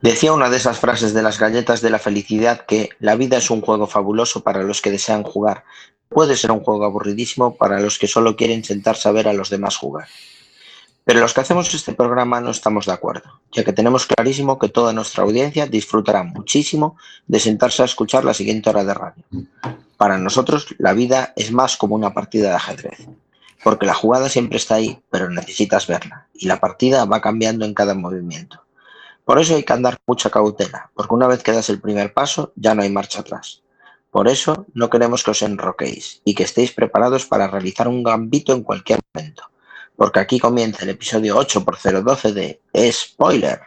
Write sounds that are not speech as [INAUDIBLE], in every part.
Decía una de esas frases de las galletas de la felicidad que la vida es un juego fabuloso para los que desean jugar. Puede ser un juego aburridísimo para los que solo quieren sentarse a ver a los demás jugar. Pero los que hacemos este programa no estamos de acuerdo, ya que tenemos clarísimo que toda nuestra audiencia disfrutará muchísimo de sentarse a escuchar la siguiente hora de radio. Para nosotros, la vida es más como una partida de ajedrez, porque la jugada siempre está ahí, pero necesitas verla, y la partida va cambiando en cada movimiento. Por eso hay que andar mucha cautela, porque una vez que das el primer paso, ya no hay marcha atrás. Por eso no queremos que os enroquéis y que estéis preparados para realizar un gambito en cualquier momento, porque aquí comienza el episodio 8 por 012 de Spoiler.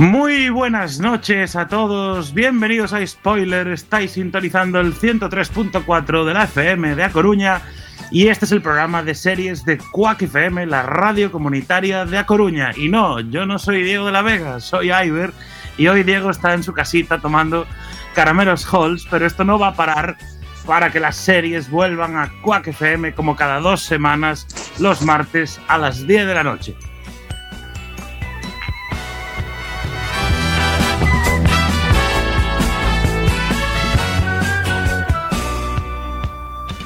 Muy buenas noches a todos, bienvenidos a Spoiler, estáis sintonizando el 103.4 de la FM de A Coruña y este es el programa de series de Quack FM, la radio comunitaria de A Coruña. Y no, yo no soy Diego de la Vega, soy Iver y hoy Diego está en su casita tomando caramelos Halls, pero esto no va a parar para que las series vuelvan a Quack FM como cada dos semanas los martes a las 10 de la noche.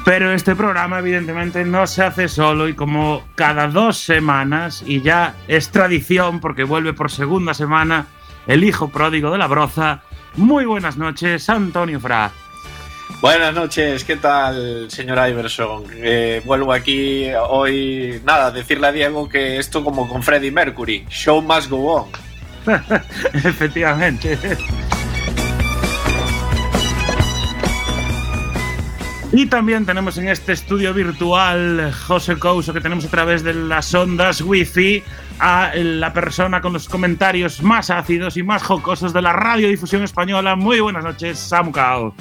Pero este programa evidentemente no se hace solo y como cada dos semanas, y ya es tradición porque vuelve por segunda semana el hijo pródigo de la broza. Muy buenas noches, Antonio Fra. Buenas noches, ¿qué tal, señor Iverson? Eh, vuelvo aquí hoy, nada, decirle a Diego que esto como con Freddie Mercury, show must go on. [LAUGHS] Efectivamente. Y también tenemos en este estudio virtual José Couso, que tenemos a través de las ondas wifi, a la persona con los comentarios más ácidos y más jocosos de la radiodifusión española. Muy buenas noches, Samu Cao.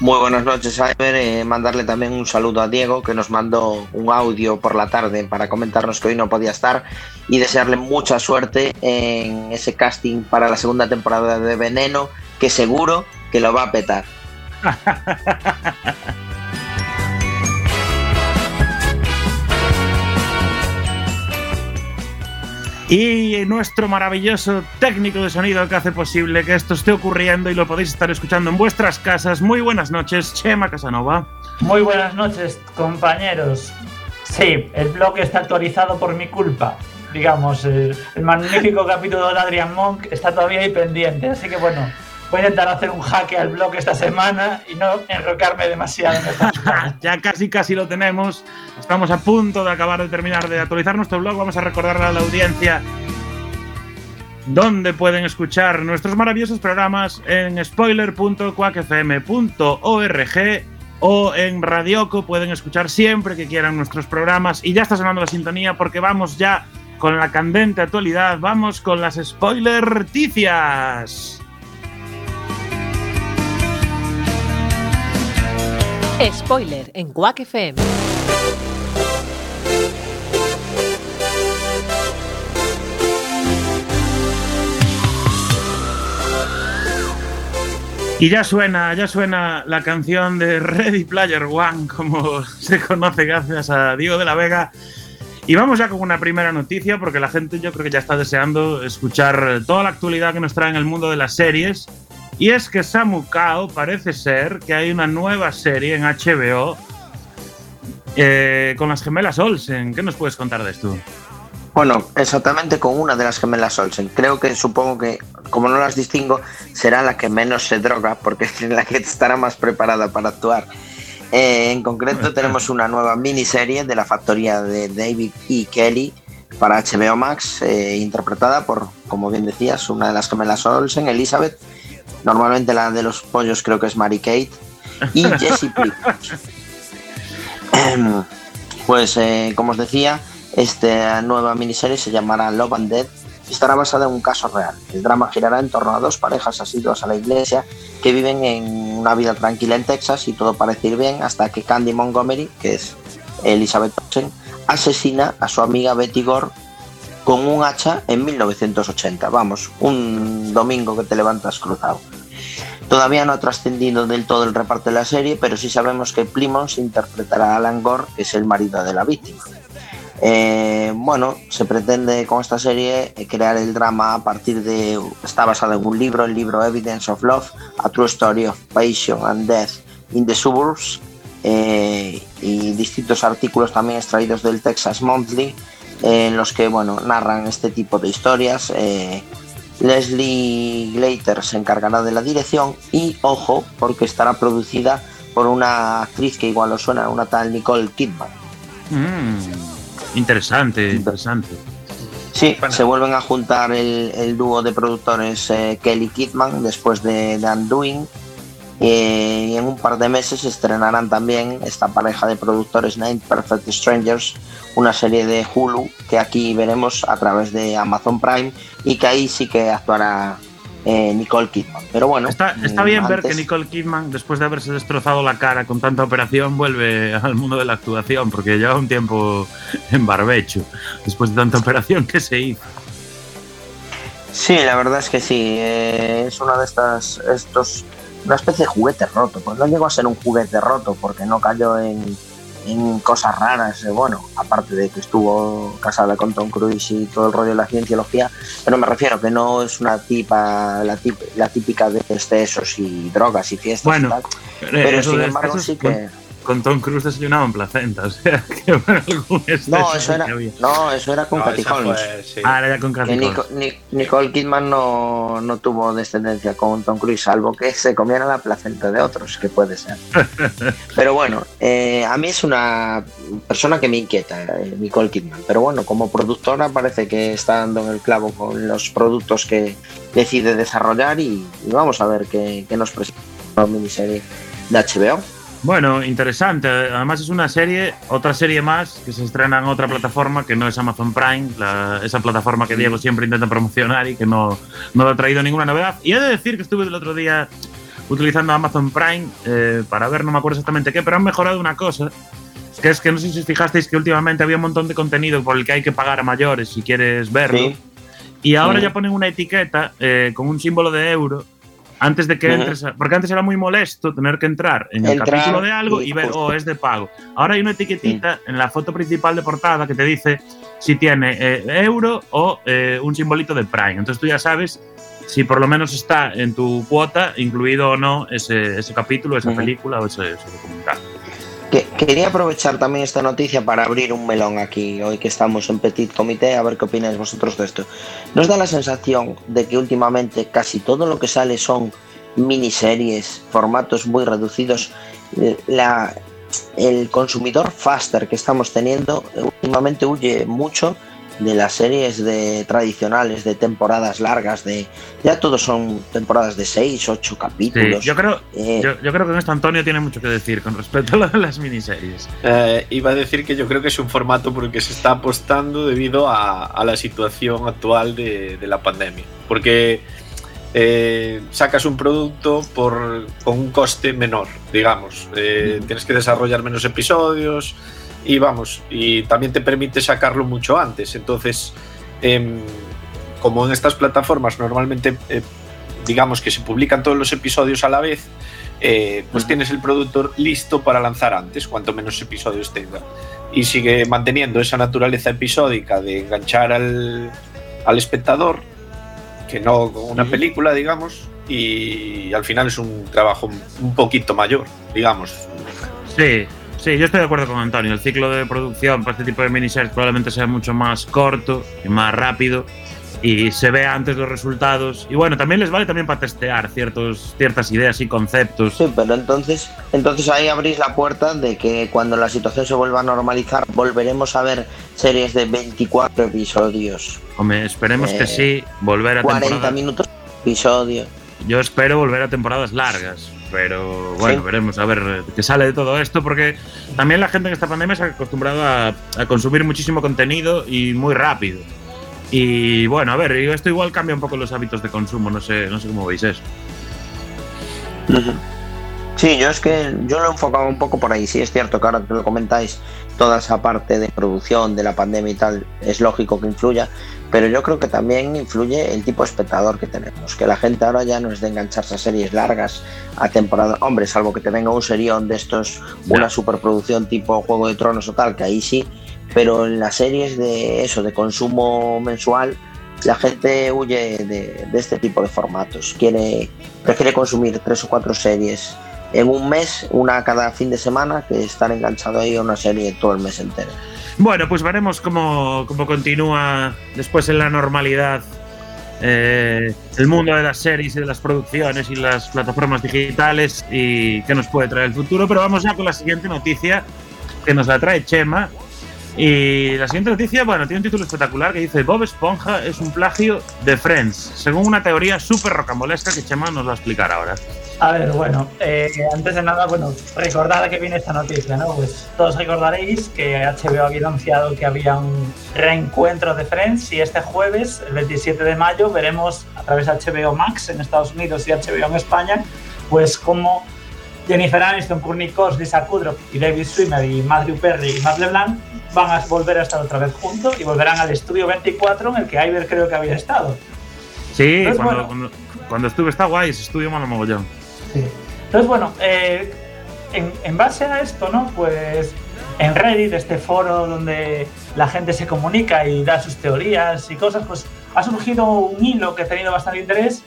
Muy buenas noches, Iver. Eh, mandarle también un saludo a Diego, que nos mandó un audio por la tarde para comentarnos que hoy no podía estar y desearle mucha suerte en ese casting para la segunda temporada de Veneno, que seguro que lo va a petar. [LAUGHS] y nuestro maravilloso técnico de sonido que hace posible que esto esté ocurriendo y lo podéis estar escuchando en vuestras casas. Muy buenas noches, Chema Casanova. Muy buenas noches, compañeros. Sí, el blog está actualizado por mi culpa. Digamos, el, el magnífico [LAUGHS] capítulo de Adrian Monk está todavía ahí pendiente, así que bueno, Voy a intentar hacer un jaque al blog esta semana y no enrocarme demasiado. [LAUGHS] ya casi casi lo tenemos. Estamos a punto de acabar de terminar de actualizar nuestro blog. Vamos a recordarle a la audiencia dónde pueden escuchar nuestros maravillosos programas en spoiler.quackfm.org o en Radioco. Pueden escuchar siempre que quieran nuestros programas. Y ya está sonando la sintonía porque vamos ya con la candente actualidad. Vamos con las spoiler Spoiler en Quack FM. Y ya suena, ya suena la canción de Ready Player One, como se conoce gracias a Diego de la Vega. Y vamos ya con una primera noticia, porque la gente yo creo que ya está deseando escuchar toda la actualidad que nos trae en el mundo de las series. Y es que Samu Kao parece ser que hay una nueva serie en HBO eh, con las gemelas Olsen. ¿Qué nos puedes contar de esto? Bueno, exactamente con una de las gemelas Olsen. Creo que supongo que, como no las distingo, será la que menos se droga porque es la que estará más preparada para actuar. Eh, en concreto tenemos una nueva miniserie de la factoría de David E. Kelly para HBO Max, eh, interpretada por, como bien decías, una de las gemelas Olsen, Elizabeth, Normalmente la de los pollos creo que es Mary Kate. Y [LAUGHS] Jessie em, [CLEARS THROAT] pues eh, como os decía, esta nueva miniserie se llamará Love and Dead y estará basada en un caso real. El drama girará en torno a dos parejas asiduas a la iglesia que viven en una vida tranquila en Texas y todo parece ir bien hasta que Candy Montgomery, que es Elizabeth Olsen, asesina a su amiga Betty Gore con un hacha en 1980. Vamos, un domingo que te levantas cruzado. Todavía no ha trascendido del todo el reparto de la serie, pero sí sabemos que Plymouth interpretará a Alan Gore, que es el marido de la víctima. Eh, bueno, se pretende con esta serie eh, crear el drama a partir de. Está basado en un libro, el libro Evidence of Love, A True Story of Passion and Death in the Suburbs, eh, y distintos artículos también extraídos del Texas Monthly, en los que bueno, narran este tipo de historias. Leslie Glater se encargará de la dirección y, ojo, porque estará producida por una actriz que igual os suena, una tal Nicole Kidman. Mm, interesante, interesante. Sí, se vuelven a juntar el, dúo de productores eh, Kelly Kidman después de The Undoing y en un par de meses estrenarán también esta pareja de productores Nine Perfect Strangers, una serie de Hulu que aquí veremos a través de Amazon Prime y que ahí sí que actuará eh, Nicole Kidman. Pero bueno, está, está bien ver que Nicole Kidman, después de haberse destrozado la cara con tanta operación, vuelve al mundo de la actuación, porque lleva un tiempo en barbecho, después de tanta operación que se hizo. Sí, la verdad es que sí. Eh, es una de estas estos una especie de juguete roto. Pues no llegó a ser un juguete roto porque no cayó en, cosas raras. Eh, bueno, aparte de que estuvo casada con Tom Cruise y todo el rollo de la cienciología, pero me refiero que no es una tipa, la, típica de excesos y drogas y fiestas. Bueno, pero sin embargo sí que con Tom Cruise desayunaba en placenta. [LAUGHS] O sea, que bueno, algún no, eso era, no, eso era con no, Holmes. Ah, era con Cathy Nicole Kidman no, no, tuvo descendencia con Tom Cruise, salvo que se comiera la placenta de otros, que puede ser. [LAUGHS] pero bueno, eh, a mí es una persona que me inquieta, eh, Nicole Kidman. Pero bueno, como productora parece que está dando en el clavo con los productos que decide desarrollar y, vamos a ver qué, qué nos presenta la miniserie de HBO. Bueno, interesante. Además es una serie, otra serie más que se estrena en otra plataforma que no es Amazon Prime, esa plataforma que Diego siempre intenta promocionar y que no, no ha traído ninguna novedad. Y he de decir que estuve el otro día utilizando Amazon Prime eh, para ver, no me acuerdo exactamente qué, pero han mejorado una cosa, que es que no sé si os fijasteis que últimamente había un montón de contenido por el que hay que pagar a mayores si quieres verlo. Y ahora ya ponen una etiqueta eh, con un símbolo de euro antes de que entres, porque antes era muy molesto tener que entrar en el capítulo de algo y, ver, oh, es de pago. Ahora hay una etiquetita en la foto principal de portada que te dice si tiene eh, euro o eh, un simbolito de Prime. Entonces tú ya sabes si por lo menos está en tu cuota incluido o no ese, ese capítulo, esa película o ese, ese documental quería aprovechar también esta noticia para abrir un melón aquí, hoy que estamos en Petit Comité, a ver qué opináis vosotros de esto. ¿Nos da la sensación de que últimamente casi todo lo que sale son miniseries, formatos muy reducidos? La, el consumidor faster que estamos teniendo últimamente huye mucho de las series de tradicionales de temporadas largas de ya todos son temporadas de 6, 8 capítulos. yo creo eh, yo, creo que esto Antonio tiene mucho que decir con respecto a las miniseries. Eh, iba a decir que yo creo que es un formato porque se está apostando debido a, la situación actual de, la pandemia. Porque eh, sacas un producto por, con un coste menor, digamos. Tienes que desarrollar menos episodios, y vamos, y también te permite sacarlo mucho antes. Entonces, em, como en estas plataformas normalmente, eh, digamos que se publican todos los episodios a la vez, eh, pues tienes el productor listo para lanzar antes, cuanto menos episodios tenga. Y sigue manteniendo esa naturaleza episódica de enganchar al, al espectador, que no una película, digamos, y al final es un trabajo un poquito mayor, digamos. Sí, Sí, yo estoy de acuerdo con Antonio. El ciclo de producción para este tipo de miniseries probablemente sea mucho más corto y más rápido y se ve antes los resultados. Y bueno, también les vale también para testear ciertos, ciertas ideas y conceptos. Sí, pero entonces, entonces ahí abrís la puerta de que cuando la situación se vuelva a normalizar, volveremos a ver series de 24 episodios. Hombre, esperemos que eh, sí, volver a 40 minutos episodio. Yo espero volver a temporadas largas. Pero bueno, veremos a ver qué sale de todo esto, porque también la gente en esta pandemia se ha acostumbrado a, consumir muchísimo contenido y muy rápido. Y bueno, a ver, esto igual cambia un poco los hábitos de consumo, no sé, no sé cómo veis eso. Sí, yo es que yo lo enfocaba un poco por ahí. Sí, es cierto que ahora que lo comentáis, toda esa parte de producción de la pandemia y tal, es lógico que influya, pero yo creo que también influye el tipo de espectador que tenemos. Que la gente ahora ya no es de engancharse a series largas, a temporada. Hombre, salvo que te venga un serión de estos, una superproducción tipo Juego de Tronos o tal, que ahí sí, pero en las series de eso, de consumo mensual, la gente huye de, de este tipo de formatos. Quiere, prefiere consumir tres o cuatro series en un mes, una cada fin de semana, que estar enganchado ahí a una serie todo el mes entero. Bueno, pues veremos cómo, cómo continúa después en la normalidad eh, el mundo de las series y de las producciones y las plataformas digitales y qué nos puede traer el futuro. Pero vamos ya con la siguiente noticia que nos la trae Chema. Y la siguiente noticia, bueno, tiene un título espectacular que dice Bob Esponja es un plagio de Friends, según una teoría súper rocambolesca que Chema nos va a explicar ahora. A ver, bueno, eh, antes de nada, bueno, recordad a qué viene esta noticia, ¿no? Pues todos recordaréis que HBO había anunciado que había un reencuentro de Friends y este jueves, el 27 de mayo, veremos a través de HBO Max en Estados Unidos y HBO en España, pues cómo Jennifer Aniston, Courtney Cox, Lisa Kudrow y David Schwimmer y Matthew Perry y Matt LeBlanc van a volver a estar otra vez juntos y volverán al estudio 24 en el que Iver creo que había estado. Sí, cuando, bueno. cuando, cuando estuve está guay, ese estudio malo mogollón. Sí. Entonces, bueno, eh, en, en base a esto, ¿no? Pues en Reddit, este foro donde la gente se comunica y da sus teorías y cosas, pues ha surgido un hilo que ha tenido bastante interés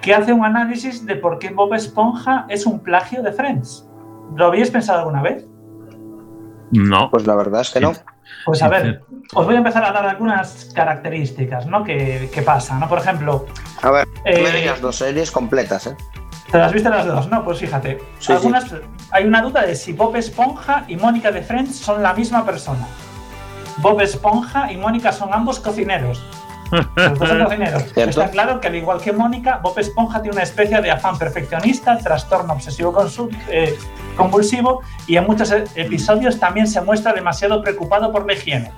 que hace un análisis de por qué Bob Esponja es un plagio de Friends. ¿Lo habéis pensado alguna vez? No. Pues la verdad es que no. Pues a ver, os voy a empezar a dar algunas características, ¿no? Que, que pasa, ¿no? Por ejemplo, A ver, Eh, me dos series completas, ¿eh? ¿Te las viste las dos? No, pues fíjate. Sí, Algunas, Hay una duda de si Bob Esponja y Mónica de Friends son la misma persona. Bob Esponja y Mónica son ambos cocineros. Los dos son [LAUGHS] cocineros. Cierto. Está claro que al igual que Mónica, Bob Esponja tiene una especie de afán perfeccionista, trastorno obsesivo eh, convulsivo y en muchos episodios también se muestra demasiado preocupado por la higiene.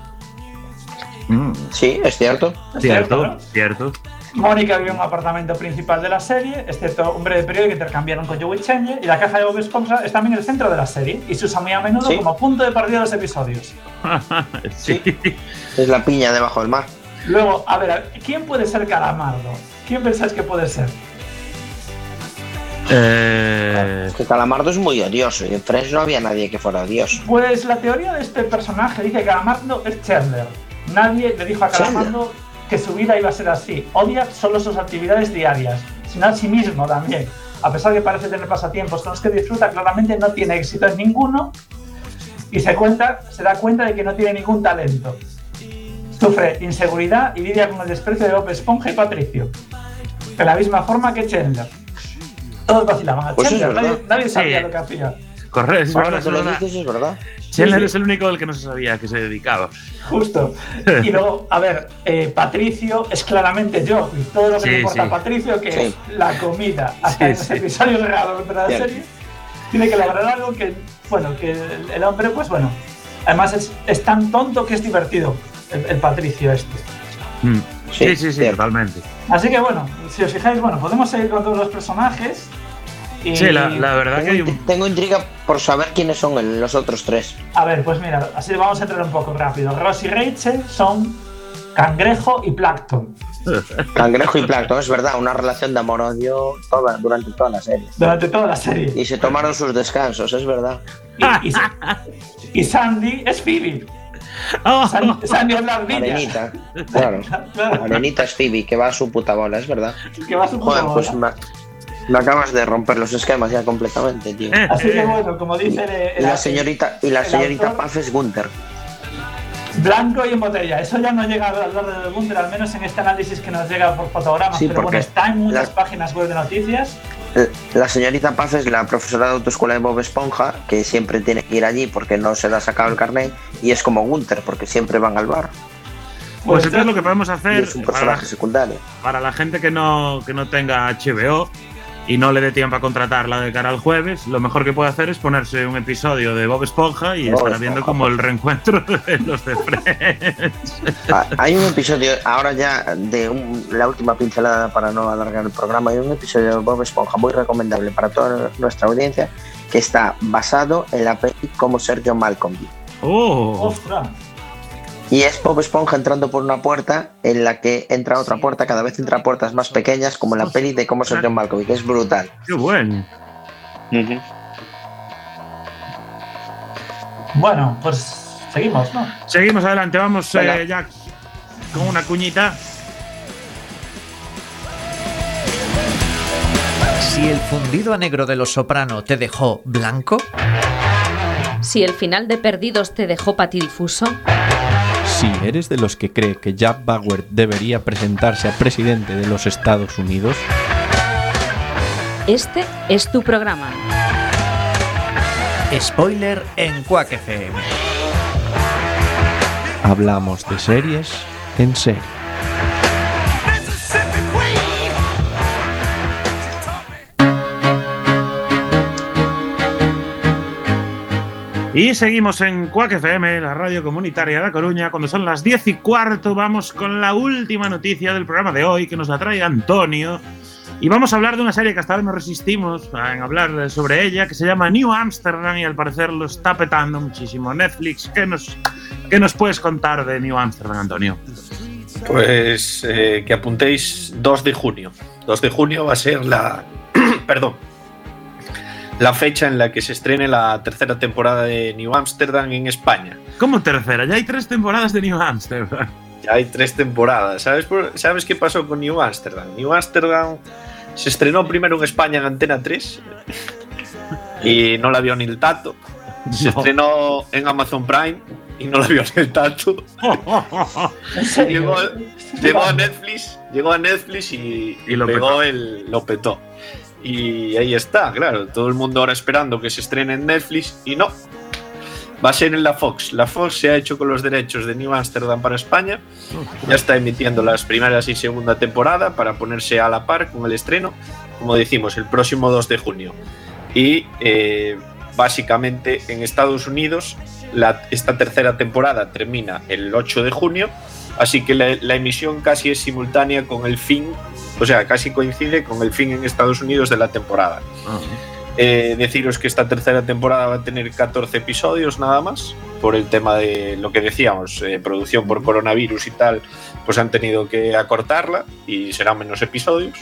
Mm, Sí, es cierto. ¿Es cierto, no? cierto. Mónica vive en un apartamento principal de la serie, excepto un breve periodo que intercambiaron con Joey Change, y la caja de Bob Esponja es también el centro de la serie y se usa muy a menudo Sí. como punto de partida de los episodios. [LAUGHS] sí. Es la piña debajo del mar. Luego, a ver, ¿quién puede ser Calamardo? ¿Quién pensáis que puede ser? Eh, Es que Calamardo es muy odioso y en Friends no había nadie que fuera odioso. Pues la teoría de este personaje dice que Calamardo es Chandler. Nadie le dijo a Calamardo que su vida iba a ser así. Odia solo sus actividades diarias, sino a sí mismo también. A pesar de que parece tener pasatiempos con los que disfruta, claramente no tiene éxito en ninguno y se, cuenta, se da cuenta de que no tiene ningún talento. Sufre inseguridad y lidia con el desprecio de Bob Esponja y Patricio. De la misma forma que Chandler. Todos vacilaban a Pues es Chandler, nadie, sabía Sí. lo que hacía. Correcto, es Ahora verdad, verdad. dices, es verdad. Chandler Sí, sí. es el único del que no se sabía que se dedicaba. Justo. Y luego, a ver, eh, Patricio es claramente yo. Y todo lo que Sí, le importa sí. a Patricio, que Sí. es la comida, hasta Sí, en los sí. episodios regalos de la serie, tiene que lograr algo que, bueno, que el, hombre, pues bueno, además es, es tan tonto que es divertido, el, el Patricio este. Mm. Sí, Sí, sí, totalmente. Así que bueno, si os fijáis, bueno, podemos seguir con todos los personajes. Y, Sí, la, la verdad que hay Tengo, un. tengo intriga por saber quiénes son los otros tres. A ver, pues mira, así vamos a entrar un poco rápido. Ross y Rachel son Cangrejo y Plankton. [LAUGHS] Cangrejo y Plankton, es verdad, una relación de amor-odio toda, durante toda la serie. Durante toda la serie. Y se tomaron sus descansos, es verdad. Y, y- y Sandy es Phoebe. Oh, San- Sandy es la. Arenita, [LAUGHS] claro. Arenita es Phoebe, que va a su puta bola, es verdad. que va a su Joder, puta pues bola. me, me acabas de romper los esquemas ya completamente, tío. Así que bueno, como dice el, Y la señorita, y la señorita autor, Paz es Gunther. Blanco y en botella. Eso ya no llega a hablar de Bunter, al menos en este análisis que nos llega por fotogramas. Sí, pero bueno, está en muchas la- páginas web de noticias. Eh, La señorita Paz es la profesora de autoescuela de Bob Esponja, que siempre tiene que ir allí porque no se le ha sacado el carnet, y es como Gunther, porque siempre van al bar. Pues entonces lo que podemos hacer es un para, personaje secundario. para la gente que no, que no tenga HBO y no le dé tiempo a contratarla de cara al jueves, lo mejor que puede hacer es ponerse un episodio de Bob Esponja y Bob estará Esponja, viendo como el reencuentro [LAUGHS] de los de Friends. Ah, Hay un episodio, ahora ya de un- la última pincelada para no alargar el programa, hay un episodio de Bob Esponja muy recomendable para toda nuestra audiencia que está basado en la peli como Sergio Malcolm. ¡Oh! ¡Ostras! Y es Bob Esponja entrando por una puerta en la que entra otra puerta, cada vez entra puertas más pequeñas como en la peli de cómo Sergio Malcolm, que es brutal. ¡Qué bueno! Bueno, pues seguimos, ¿no? Seguimos adelante, vamos eh, ya con una cuñita. Si el fundido a negro de los soprano te dejó blanco, Si el final de Perdidos te dejó patidifuso, Si eres de los que cree que Jack Bauer debería presentarse a presidente de los Estados Unidos, este es tu programa. spoiler en Quack FM. hablamos de series en serie. Y seguimos en Quack FM, la radio comunitaria de La Coruña. Cuando son las 10 y cuarto, vamos con la última noticia del programa de hoy que nos la trae Antonio. Y vamos a hablar de una serie que hasta ahora no resistimos en hablar sobre ella, que se llama New Amsterdam y al parecer lo está petando muchísimo Netflix. ¿Qué nos, qué nos puedes contar de New Amsterdam, Antonio? Pues eh, que apuntéis 2 de junio. 2 de junio va a ser la. [CLEARS THROAT] perdón. La fecha en la que se estrene la tercera temporada de New Amsterdam en España. ¿Cómo tercera? Ya hay tres temporadas de New Amsterdam. Ya hay tres temporadas. ¿Sabes, por- ¿Sabes qué pasó con New Amsterdam? New Amsterdam se estrenó primero en España en Antena 3 y no la vio ni el tato. Se No. estrenó en Amazon Prime y no la vio ni el tato. [LAUGHS] Llegó, llegó a Netflix, llegó a Netflix y, Y lo pegó petó. el, lo petó. Y ahí está, claro, todo el mundo ahora esperando que se estrene en Netflix y no. Va a ser en la Fox. La Fox se ha hecho con los derechos de New Amsterdam para España. Ya está emitiendo las primeras y segunda temporada para ponerse a la par con el estreno, como decimos, el próximo 2 de junio. Y eh, básicamente en Estados Unidos esta tercera temporada termina el 8 de junio, así que la emisión casi es simultánea con el fin, o sea, casi coincide con el fin en Estados Unidos de la temporada. Eh, deciros que esta tercera temporada va a tener 14 episodios nada más, por el tema de lo que decíamos, eh, producción por coronavirus y tal, pues han tenido que acortarla y serán menos episodios.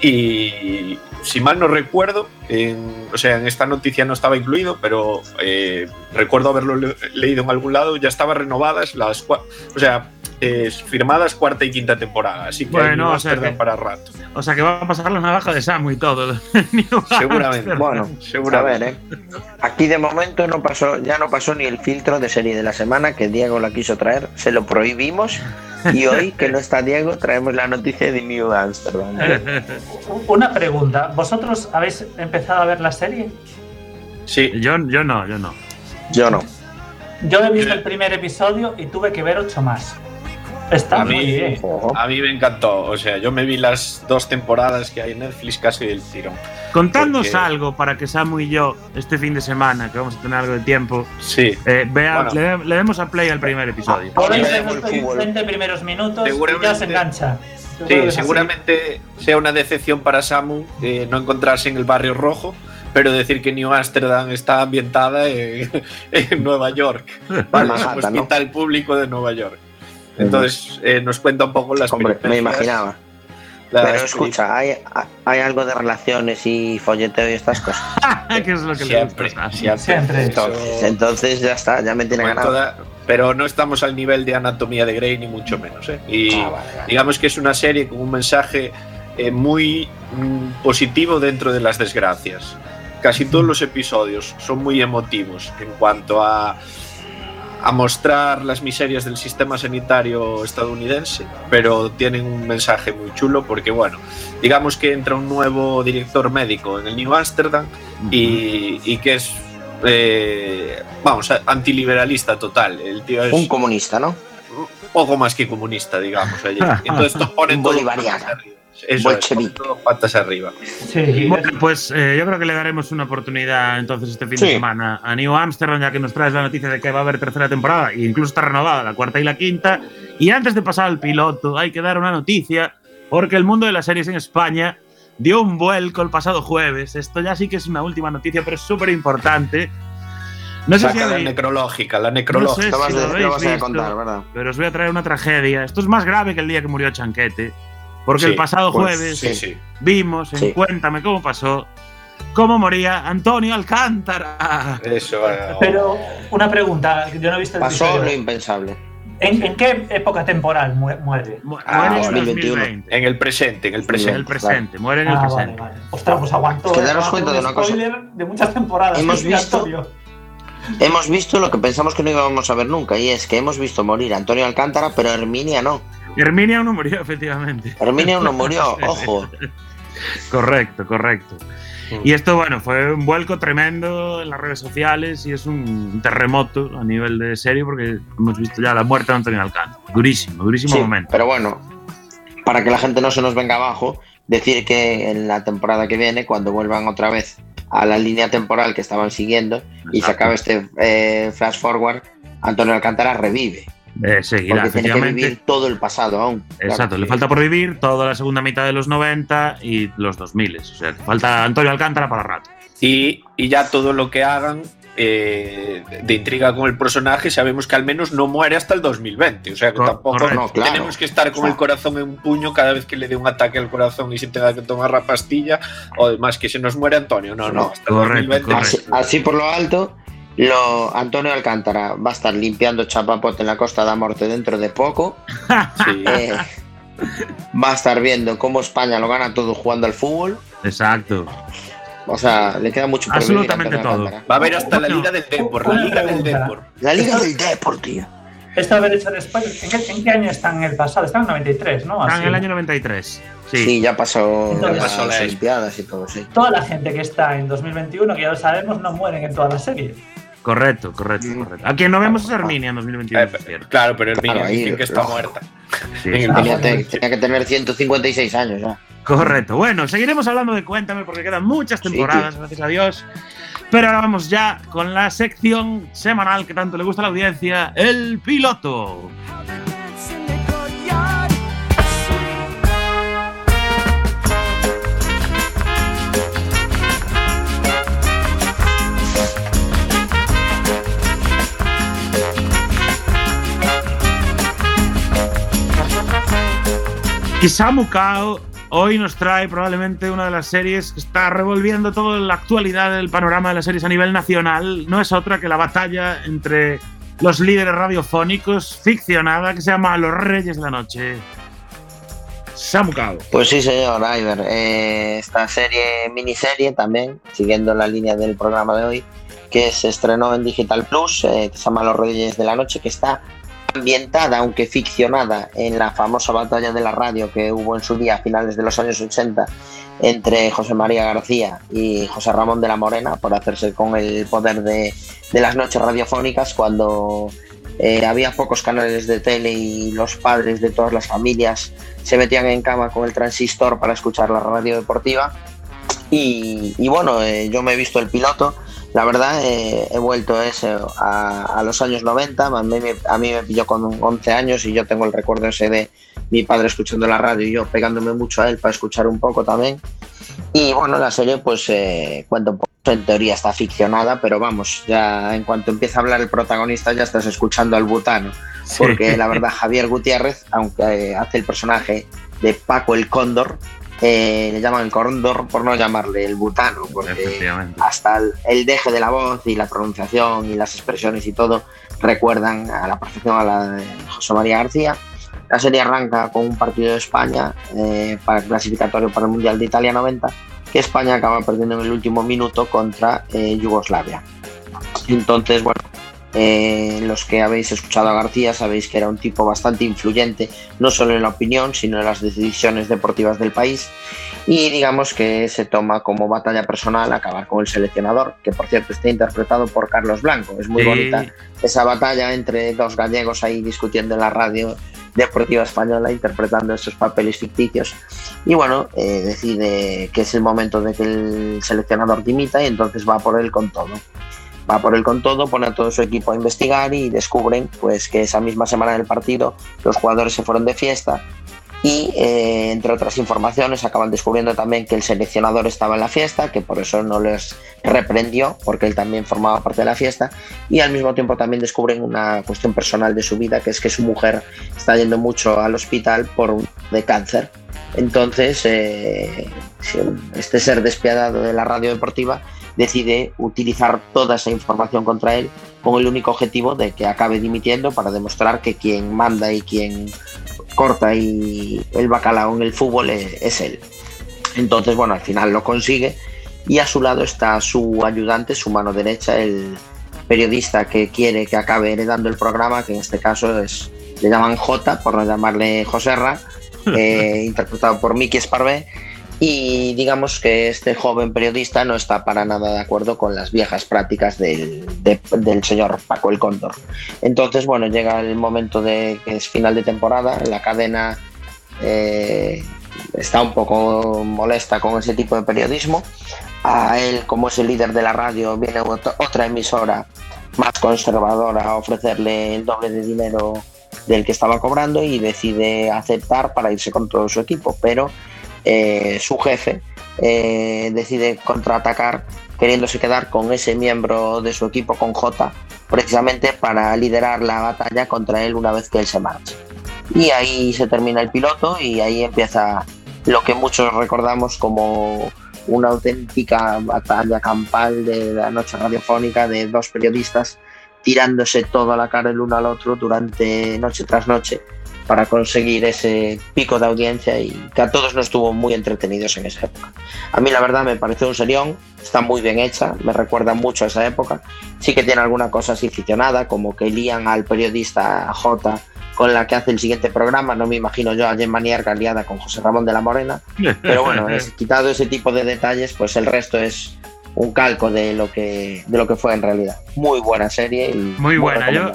Y si mal no recuerdo, en, o sea, en esta noticia no estaba incluido, pero eh, recuerdo haberlo le- leído en algún lado, ya estaban renovadas las, o sea, eh, firmadas cuarta y quinta temporada, así que Bueno, hay o sea que- para rato. O sea que va a pasar la navaja de Samu y todo. [LAUGHS] Seguramente. Bueno, a Seguramente. ver, ¿eh? Aquí de momento no pasó, ya no pasó ni el filtro de serie de la semana que Diego la quiso traer, se lo prohibimos y [LAUGHS] hoy que no está Diego traemos la noticia de New Amsterdam. [LAUGHS] Una pregunta. ¿Vosotros habéis empezado a ver la serie? Sí, Yo, yo no, yo no. Yo no. Yo he visto el primer episodio y tuve que ver ocho más. Está A muy mí- bien. A mí me encantó, o sea, yo me vi las dos temporadas que hay en Netflix casi del tirón. Contadnos Porque- algo para que Samu y yo, este fin de semana, que vamos a tener algo de tiempo, Sí, eh, vea- Bueno. le, le demos a play al primer episodio. Ver vemos los el fútbol. 20 primeros minutos y ya Seguramente- os engancha. Sí seguramente sea una decepción para Samu eh, no encontrarse en el barrio rojo, pero decir que New Amsterdam está ambientada en, [LAUGHS] en Nueva York, [LAUGHS] ¿vale? Es un Manhattan, ¿no? hospital público de Nueva York. Entonces eh, nos cuenta un poco las Hombre, me imaginaba. Pero escucha, ¿hay, hay algo de relaciones y folleteo y estas cosas. [LAUGHS] ¿Qué es lo que le Siempre, Samu? siempre. Siempre. Entonces, entonces ya está, ya me tiene Bueno, ganado. toda- pero no estamos al nivel de anatomía de Grey ni mucho menos. ¿eh? Y Ah, vale, vale. digamos que es una serie con un mensaje eh, muy mm, positivo dentro de las desgracias. Casi todos los episodios son muy emotivos en cuanto a, a mostrar las miserias del sistema sanitario estadounidense, pero tienen un mensaje muy chulo porque, bueno, digamos que entra un nuevo director médico en el New Amsterdam y, y que es, eh, vamos, antiliberalista total. El tío es Un comunista, ¿no? poco más que comunista, digamos. allí. [LAUGHS] Entonces esto pone Un todo bolivariano. Eso es, todo patas arriba. Sí, Bueno, pues eh, yo creo que le daremos una oportunidad entonces este fin de semana a New Amsterdam, ya que nos traes la noticia de que va a haber tercera temporada e incluso está renovada la cuarta y la quinta. Y antes de pasar al piloto, hay que dar una noticia, porque el mundo de las series en España dio un vuelco el pasado jueves. Esto ya sí que es una última noticia, pero es súper importante. No sé si la necrológica, la no necrológica. sé Lo vas, si a- lo lo vas a contar, ¿verdad? pero os voy a traer una tragedia. Esto es más grave que el día que murió Chanquete, porque Sí, el pasado pues, jueves Sí, sí. vimos en Sí. Cuéntame cómo pasó cómo moría Antonio Alcántara. Eso. eh, Pero una pregunta, yo no he visto el Pasó episodio. lo impensable. ¿En, en qué época temporal mu- muere? Mu- Ah, muere en 2021. 2020. En el presente, en el En presente. el presente, muere en el Ah, vale, presente. vale. Ostras, pues aguantó. Es que eh, daros cuenta de un una cosa. de muchas temporadas. Hemos sí, visto- Antonio. Hemos visto lo que pensamos que no íbamos a ver nunca, y es que hemos visto morir a Antonio Alcántara, pero Herminia no. Herminia no murió, [LAUGHS] efectivamente. Herminia no murió, [LAUGHS] ojo. Correcto, correcto. Mm. Y esto, bueno, fue un vuelco tremendo en las redes sociales y es un terremoto a nivel de serie porque hemos visto ya la muerte de Antonio Alcántara. Durísimo, durísimo Sí, momento. pero bueno, para que la gente no se nos venga abajo, decir que en la temporada que viene, cuando vuelvan otra vez a la línea temporal que estaban siguiendo y se acabe este eh, flash forward, Antonio Alcántara revive, Eh, seguirá, porque tiene que vivir todo el pasado aún. Exacto, Claro. le falta por vivir toda la segunda mitad de los 90 y los 2000. O sea, falta Antonio Alcántara para rato. Y, y ya todo lo que hagan eh, de intriga con el personaje, sabemos que al menos no muere hasta el 2020. O sea que Cor- tampoco correcto. No, claro. tenemos que estar con el corazón en un puño cada vez que le dé un ataque al corazón y se tenga que tomar la pastilla. O además que se nos muere Antonio. No, no, No, hasta el correcto, 2020. correcto. Así, así por lo alto, lo, Antonio Alcántara va a estar limpiando chapapote en la Costa de la Morte dentro de poco. [LAUGHS] Sí. Eh, va a estar viendo cómo España lo gana todo jugando al fútbol. Exacto. O sea, le queda mucho por Absolutamente todo. Alcántara. Va a haber hasta la Liga del Depor, la Liga del. Depor. La Liga del Depor, tío. Esto de haber hecho después. ¿En qué, en qué año están en el pasado? Están en 93, ¿no? Está Así. en el año 93. Sí. Sí, ya pasó Entonces- las Olimpiadas y todo, sí. Toda la gente que está en 2021, que ya lo sabemos, no mueren en toda la serie. Correcto, correcto, Mm. correcto. A quien no vemos es Herminia en 2021. Eh, por cierto. claro, pero niño Claro, dicen que está muerta. Sí, en el sí. Tenía, tenía que tener 156 años ya. Correcto. Bueno, seguiremos hablando de Cuéntame porque quedan muchas temporadas, gracias a Dios. Pero ahora vamos ya con la sección semanal que tanto le gusta a la audiencia, el piloto. Y Samu Kao hoy nos trae probablemente una de las series que está revolviendo toda la actualidad del panorama de las series a nivel nacional. No es otra que la batalla entre los líderes radiofónicos ficcionada que se llama Los Reyes de la Noche. Samu Kao. Pues sí, señor Iver. Eh, esta serie, miniserie también, siguiendo la línea del programa de hoy, que se estrenó en Digital Plus, eh, que se llama Los Reyes de la Noche, que está ambientada, aunque ficcionada, en la famosa batalla de la radio que hubo en su día a finales de los años 80 entre José María García y José Ramón de la Morena por hacerse con el poder de, de las noches radiofónicas cuando eh, había pocos canales de tele y los padres de todas las familias se metían en cama con el transistor para escuchar la radio deportiva. Y, bueno, eh, yo me he visto el piloto. La verdad, eh, he vuelto ese a, a los años 90. A mí, me, a mí me pilló con 11 años y yo tengo el recuerdo ese de mi padre escuchando la radio y yo pegándome mucho a él para escuchar un poco también. Y bueno, la serie pues eh, cuenta un poco, en teoría está ficcionada, pero vamos, ya en cuanto empieza a hablar el protagonista ya estás escuchando al butano porque la [LAUGHS] verdad Javier Gutiérrez, aunque eh, hace el personaje de Paco el Cóndor, eh, le llaman el Cóndor por no llamarle el butano, porque hasta el, el deje de la voz y la pronunciación y las expresiones y todo recuerdan a la perfección a la de José María García. La serie arranca con un partido de España eh, para el clasificatorio para el Mundial de Italia 90, que España acaba perdiendo en el último minuto contra eh, Yugoslavia. Entonces, bueno, eh, los que habéis escuchado a García sabéis que era un tipo bastante influyente, no solo en la opinión, sino en las decisiones deportivas del país. Y digamos que se toma como batalla personal acabar con el seleccionador, que por cierto está interpretado por Carlos Blanco. Es muy Sí. bonita esa batalla entre dos gallegos ahí discutiendo en la radio deportiva española, interpretando esos papeles ficticios. Y bueno, eh, decide que es el momento de que el seleccionador dimita y entonces va por él con todo va por él con todo, pone a todo su equipo a investigar y descubren pues que esa misma semana del partido los jugadores se fueron de fiesta y eh, entre otras informaciones acaban descubriendo también que el seleccionador estaba en la fiesta, que por eso no les reprendió porque él también formaba parte de la fiesta y al mismo tiempo también descubren una cuestión personal de su vida que es que su mujer está yendo mucho al hospital por de cáncer. Entonces, eh, este ser despiadado de la radio deportiva decide utilizar toda esa información contra él con el único objetivo de que acabe dimitiendo para demostrar que quien manda y quien corta y el bacalao en el fútbol es, es él. Entonces, bueno, al final lo consigue y a su lado está su ayudante, su mano derecha, el periodista que quiere que acabe heredando el programa, que en este caso es, le llaman J, por no llamarle Joserra, [LAUGHS] eh, interpretado por Miki Esparvé, y digamos que este joven periodista no está para nada de acuerdo con las viejas prácticas del, de- del señor Paco el Cóndor. Entonces, bueno, llega el momento de que es final de temporada, la cadena eh, está un poco molesta con ese tipo de periodismo. A él, como es el líder de la radio, viene ot- otra emisora más conservadora a ofrecerle el doble de dinero del que estaba cobrando y decide aceptar para irse con todo su equipo, pero eh, su jefe eh, decide contraatacar queriéndose quedar con ese miembro de su equipo, con J, precisamente para liderar la batalla contra él una vez que él se marche. Y ahí se termina el piloto y ahí empieza lo que muchos recordamos como una auténtica batalla campal de la noche radiofónica de dos periodistas tirándose toda la cara el uno al otro durante noche tras noche para conseguir ese pico de audiencia y que a todos nos estuvo muy entretenidos en esa época. A mí la verdad me parece un serión, está muy bien hecha, me recuerda mucho a esa época. Sí que tiene alguna cosa así ficcionada, como que lían al periodista J con la que hace el siguiente programa, no me imagino yo a Gemma Nierga liada con José Ramón de la Morena, pero bueno, es- [LAUGHS] quitado ese tipo de detalles, pues el resto es un calco de lo que de lo que fue en realidad. Muy buena serie y Muy buena, yo-.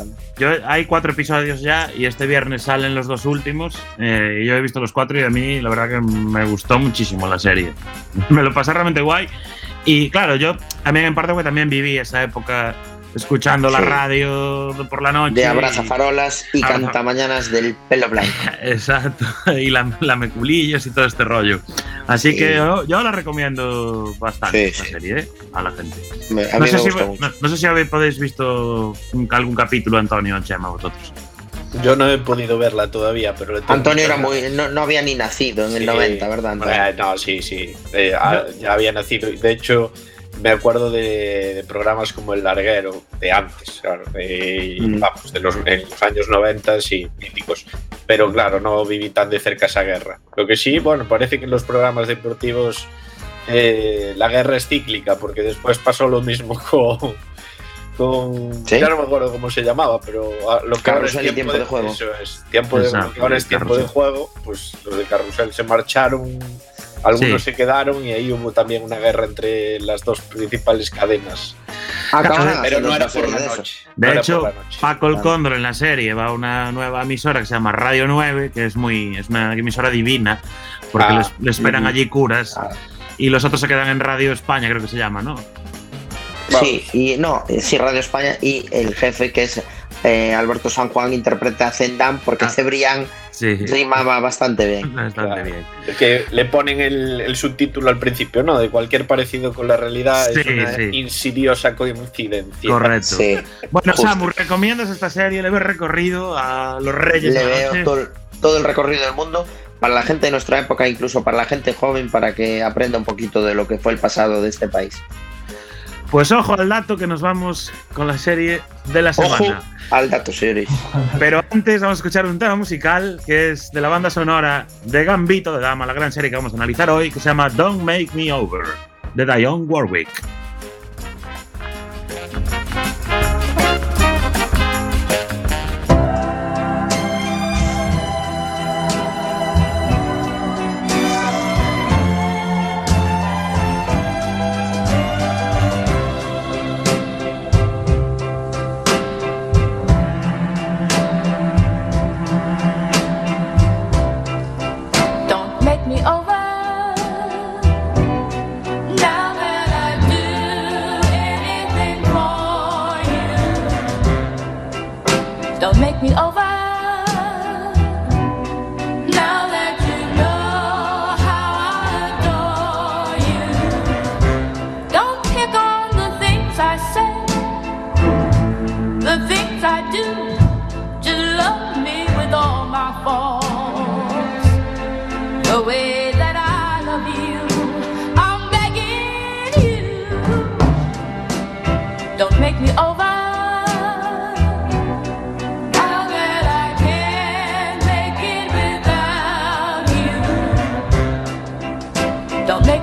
Hay cuatro episodios ya y este viernes salen los dos últimos. eh, yo he visto los cuatro y a mí la verdad que me gustó muchísimo la serie. [LAUGHS] Me lo pasé realmente guay. Y claro, yo también en parte porque también viví esa época escuchando la Sí. radio por la noche. de Abraza Farolas y Abraza- Cantamañanas del pelo blanco. [LAUGHS] Exacto, y la, la meculillas y todo este rollo. Así Sí. que yo, yo la recomiendo bastante, Sí, esta serie, ¿eh? a la gente. Me- a No sé, si, no, no sé si habéis podéis visto un- algún capítulo, Antonio Chema, vosotros. Yo no he podido verla todavía, pero le tengo Antonio era muy no, no había ni nacido en el Sí. 90, ¿verdad? Antonio? Eh, no, sí, sí. Eh, ya había nacido. y De hecho, me acuerdo de, de programas como El Larguero, de antes, claro, de, Mm. vamos, de los, en los años 90, sí, míticos. Pero claro, no viví tan de cerca esa guerra. Lo que sí, bueno, parece que en los programas deportivos eh, la guerra es cíclica, porque después pasó lo mismo [LAUGHS] con. con ¿Sí? Ya no me acuerdo cómo se llamaba, pero ah, lo que ahora es Carrusel y tiempo, tiempo de juego. Eso es, tiempo Exacto, ahora es tiempo de juego, pues los de Carrusel se marcharon, algunos Sí. se quedaron y ahí hubo también una guerra entre las dos principales cadenas. De Pero no era por la noche. De no hecho, noche. Paco el. Cóndor en la serie va a una nueva emisora que se llama Radio 9, que es muy es una emisora divina, porque Ah, les, le esperan allí curas, Ah. y los otros se quedan en Radio España, creo que se llama, ¿no? Sí, y no, sí, Radio España y el jefe que es eh, Alberto San Juan interpreta a Zendam porque Ah. Cebrián Sí, rimaba bastante bien. [LAUGHS] bastante Claro. bien. Que le ponen el, el subtítulo al principio, ¿no? De cualquier parecido con la realidad es una sí. insidiosa coincidencia. Correcto. Sí, Bueno, Justo. Samu, ¿recomiendas esta serie? ¿Le ves recorrido a los Reyes le veo todo el recorrido del mundo para la gente de nuestra época, incluso para la gente joven, para que aprenda un poquito de lo que fue el pasado de este país. Pues ojo al dato que nos vamos con la serie de la Ojo semana. al dato, señores. Pero antes vamos a escuchar un tema musical que es de la banda sonora de Gambito de Dama, la gran serie que vamos a analizar hoy, que se llama Don't Make Me Over, de Dionne Warwick.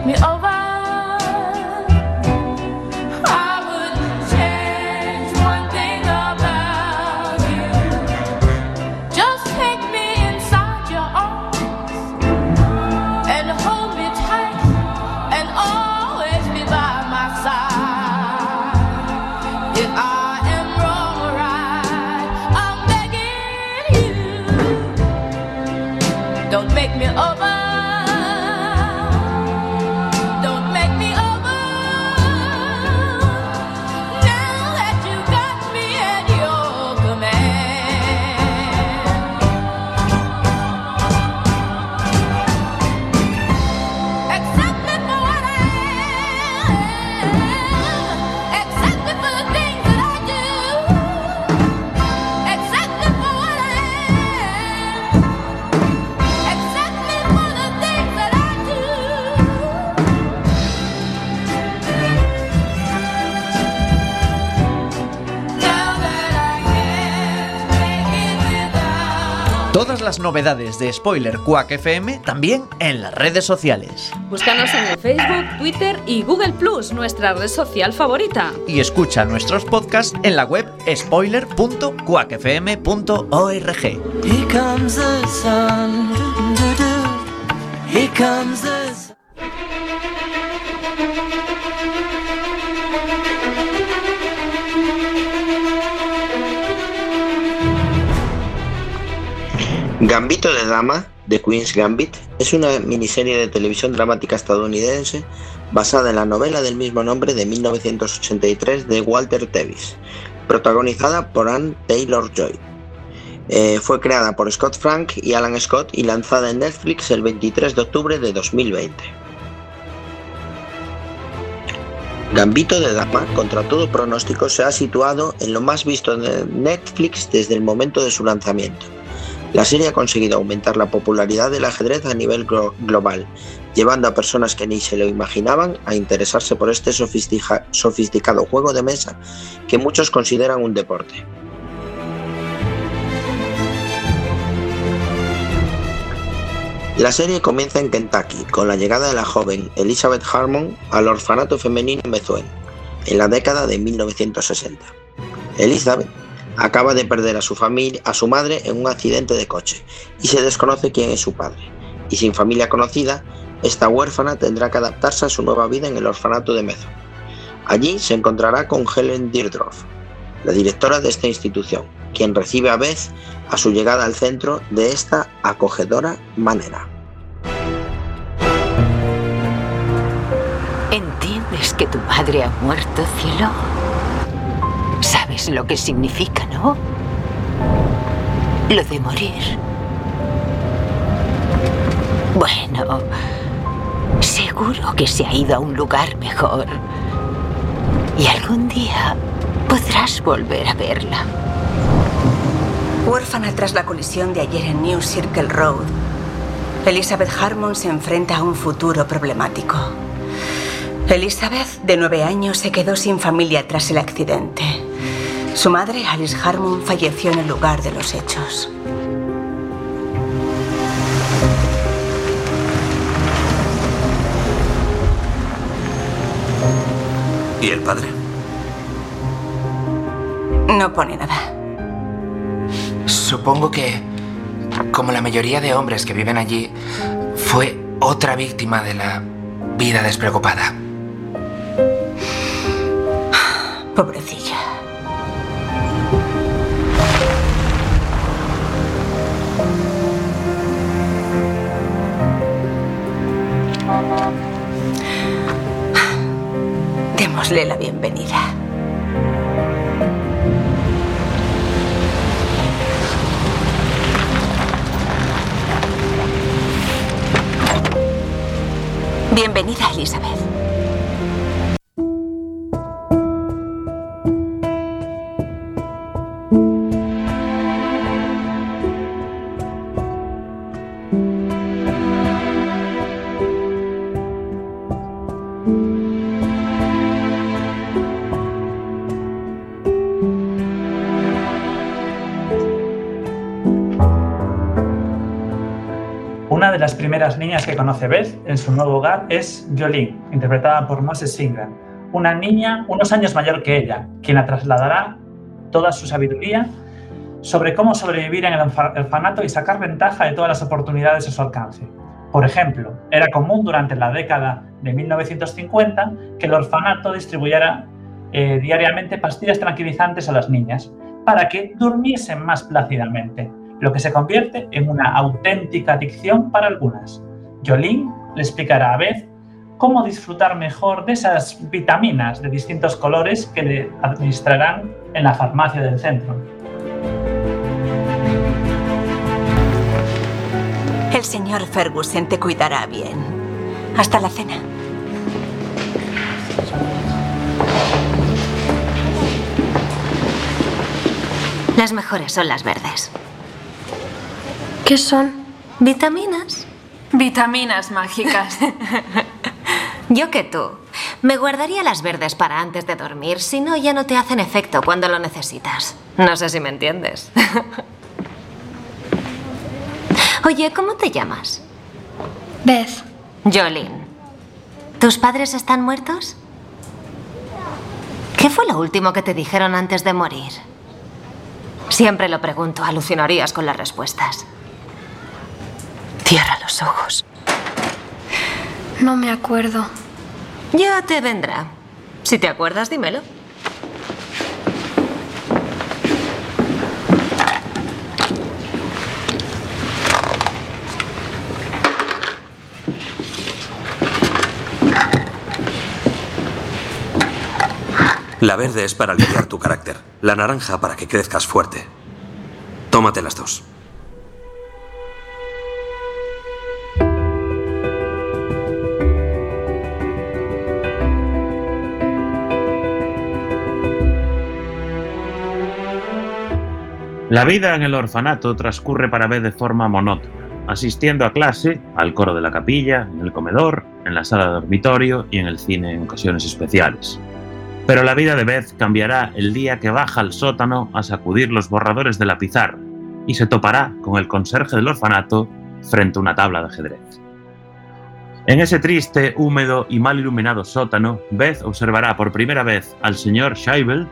Me over. Las novedades de Spoiler Quack FM también en las redes sociales. Búscanos en el Facebook, Twitter y Google Plus, nuestra red social favorita. Y escucha nuestros podcasts en la web spoiler.quackfm.org. Here comes the sun. doo-doo-doo. Here comes the Gambito de Dama, The Queen's Gambit, es una miniserie de televisión dramática estadounidense basada en la novela del mismo nombre de 1983 de Walter Tevis, protagonizada por Anne Taylor-Joy. Eh, fue creada por Scott Frank y Alan Scott y lanzada en Netflix el 23 de octubre de 2020. Gambito de Dama, contra todo pronóstico, se ha situado en lo más visto de Netflix desde el momento de su lanzamiento. La serie ha conseguido aumentar la popularidad del ajedrez a nivel glo- global, llevando a personas que ni se lo imaginaban a interesarse por este sofistica- sofisticado juego de mesa que muchos consideran un deporte. La serie comienza en Kentucky con la llegada de la joven Elizabeth Harmon al orfanato femenino Methuen en la década de 1960. Elizabeth acaba de perder a su familia, a su madre en un accidente de coche y se desconoce quién es su padre. Y sin familia conocida, esta huérfana tendrá que adaptarse a su nueva vida en el orfanato de Methuen. Allí se encontrará con Helen Dierdorf, la directora de esta institución, quien recibe a Beth a su llegada al centro de esta acogedora manera. ¿Entiendes que tu padre ha muerto, cielo? ¿Sabes lo que significa, no? Lo de morir. Bueno, seguro que se ha ido a un lugar mejor. Y algún día podrás volver a verla. Huérfana tras la colisión de ayer en New Circle Road, Elizabeth Harmon se enfrenta a un futuro problemático. Elizabeth, de nueve años, se quedó sin familia tras el accidente. Su madre, Alice Harmon, falleció en el lugar de los hechos. ¿Y el padre? No pone nada. Supongo que, como la mayoría de hombres que viven allí, fue otra víctima de la vida despreocupada. Pobrecilla. Démosle la bienvenida. Bienvenida, Elizabeth. Primeras niñas que conoce Beth en su nuevo hogar es Jolene, interpretada por Moses Ingram, una niña unos años mayor que ella, quien la trasladará toda su sabiduría sobre cómo sobrevivir en el orfa- orfanato y sacar ventaja de todas las oportunidades a su alcance. Por ejemplo, era común durante la década de 1950 que el orfanato distribuyera eh, diariamente pastillas tranquilizantes a las niñas para que durmiesen más plácidamente, lo que se convierte en una auténtica adicción para algunas. Jolene le explicará a Beth cómo disfrutar mejor de esas vitaminas de distintos colores que le administrarán en la farmacia del centro. El señor Ferguson te cuidará bien. Hasta la cena. Las mejores son las verdes. ¿Qué son? Vitaminas. Vitaminas mágicas. [LAUGHS] Yo que tú. Me guardaría las verdes para antes de dormir, si no ya no te hacen efecto cuando lo necesitas. No sé si me entiendes. [LAUGHS] Oye, ¿cómo te llamas? Beth. Jolene. ¿Tus padres están muertos? ¿Qué fue lo último que te dijeron antes de morir? Siempre lo pregunto, alucinarías con las respuestas. Cierra los ojos. No me acuerdo. Ya te vendrá. Si te acuerdas, dímelo. La verde es para aliviar tu carácter. La naranja para que crezcas fuerte. Tómate las dos. La vida en el orfanato transcurre para Beth de forma monótona, asistiendo a clase, al coro de la capilla, en el comedor, en la sala de dormitorio y en el cine en ocasiones especiales. Pero la vida de Beth cambiará el día que baja al sótano a sacudir los borradores de la pizarra y se topará con el conserje del orfanato frente a una tabla de ajedrez. En ese triste, húmedo y mal iluminado sótano, Beth observará por primera vez al señor Scheibel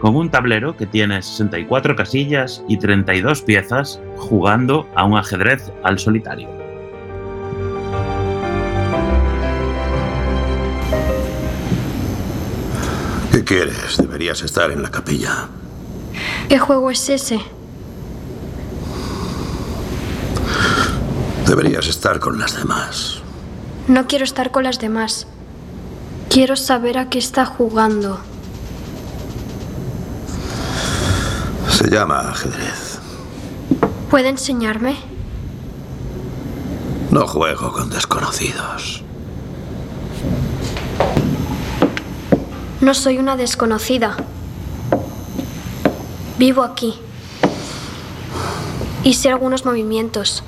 con un tablero que tiene 64 casillas y 32 piezas jugando a un ajedrez al solitario. ¿Qué quieres? Deberías estar en la capilla. ¿Qué juego es ese? Deberías estar con las demás. No quiero estar con las demás. Quiero saber a qué está jugando. Se llama ajedrez. ¿Puede enseñarme? No juego con desconocidos. No soy una desconocida. Vivo aquí. Y sé algunos movimientos.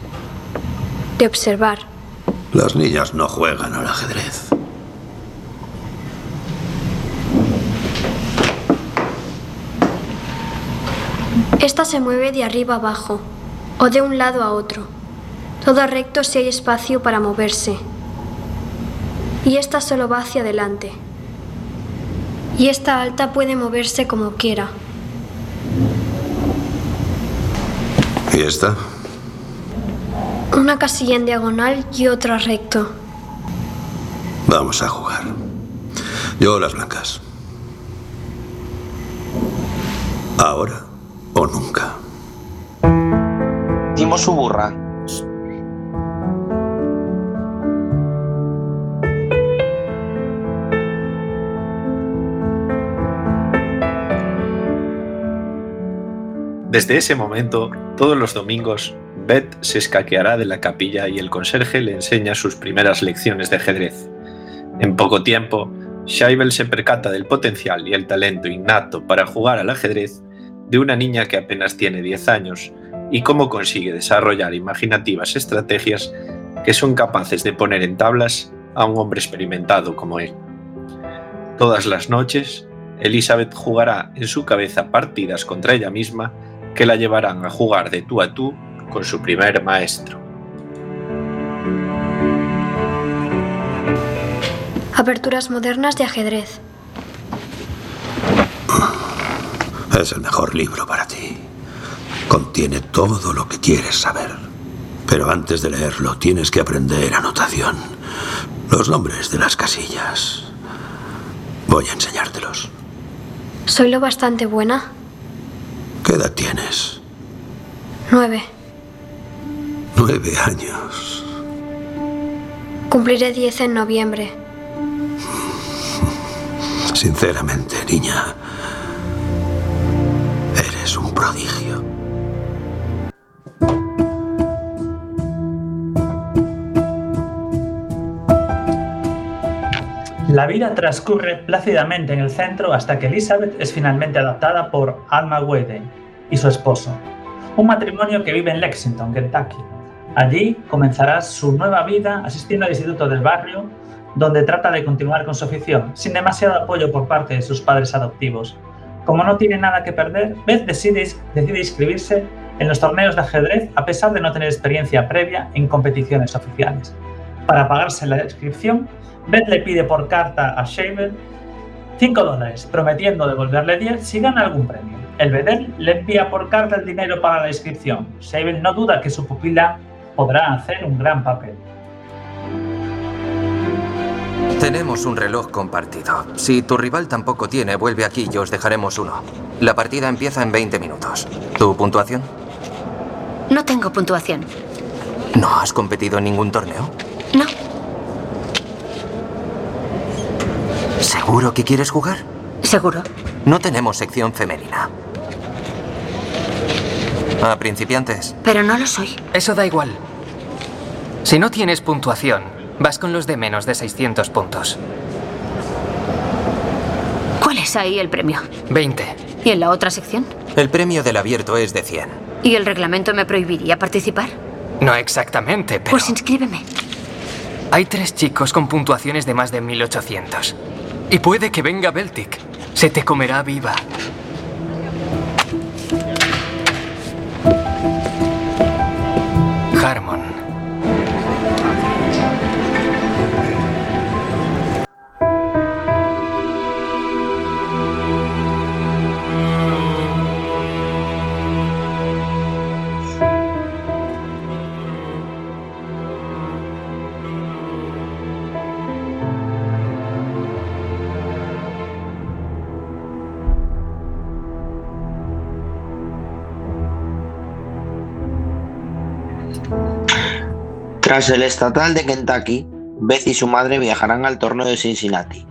De observar. Las niñas no juegan al ajedrez. Esta se mueve de arriba abajo o de un lado a otro. Todo recto si hay espacio para moverse. Y esta solo va hacia adelante. Y esta alta puede moverse como quiera. ¿Y esta? Una casilla en diagonal y otra recto. Vamos a jugar. Yo las blancas. Ahora nunca. Timo su burra. Desde ese momento, todos los domingos, Beth se escaqueará de la capilla y el conserje le enseña sus primeras lecciones de ajedrez. En poco tiempo, Scheibel se percata del potencial y el talento innato para jugar al ajedrez de una niña que apenas tiene 10 años y cómo consigue desarrollar imaginativas estrategias que son capaces de poner en tablas a un hombre experimentado como él. Todas las noches, Elizabeth jugará en su cabeza partidas contra ella misma que la llevarán a jugar de tú a tú con su primer maestro. Aperturas modernas de ajedrez. Es el mejor libro para ti. Contiene todo lo que quieres saber. Pero antes de leerlo tienes que aprender anotación. Los nombres de las casillas. Voy a enseñártelos. Soy lo bastante buena. ¿Qué edad tienes? Nueve. Nueve años. Cumpliré diez en noviembre. Sinceramente, niña, eres un prodigio. La vida transcurre plácidamente en el centro hasta que Elizabeth es finalmente adoptada por Alma Wade y su esposo, un matrimonio que vive en Lexington, Kentucky. Allí comenzará su nueva vida asistiendo al instituto del barrio, donde trata de continuar con su afición, sin demasiado apoyo por parte de sus padres adoptivos. Como no tiene nada que perder, Beth decide, inscribirse en los torneos de ajedrez a pesar de no tener experiencia previa en competiciones oficiales. Para pagarse la inscripción, Beth le pide por carta a Shaver 5 dólares, prometiendo devolverle 10 si gana algún premio. El Bedel le envía por carta el dinero para la inscripción. Shaver no duda que su pupila podrá hacer un gran papel. Tenemos un reloj compartido. Si tu rival tampoco tiene, vuelve aquí y os dejaremos uno. La partida empieza en 20 minutos. ¿Tu puntuación? No tengo puntuación. ¿No has competido en ningún torneo? No. ¿Seguro que quieres jugar? ¿Seguro? No tenemos sección femenina. ¿A principiantes? Pero no lo soy. Eso da igual. Si no tienes puntuación, vas con los de menos de 600 puntos. ¿Cuál es ahí el premio? 20. ¿Y en la otra sección? El premio del abierto es de 100. ¿Y el reglamento me prohibiría participar? No exactamente, pero Pues inscríbeme. hay tres chicos con puntuaciones de más de 1800. Y puede que venga Beltic. Se te comerá viva. Tras el estatal de Kentucky, Beth y su madre viajarán al torneo de Cincinnati.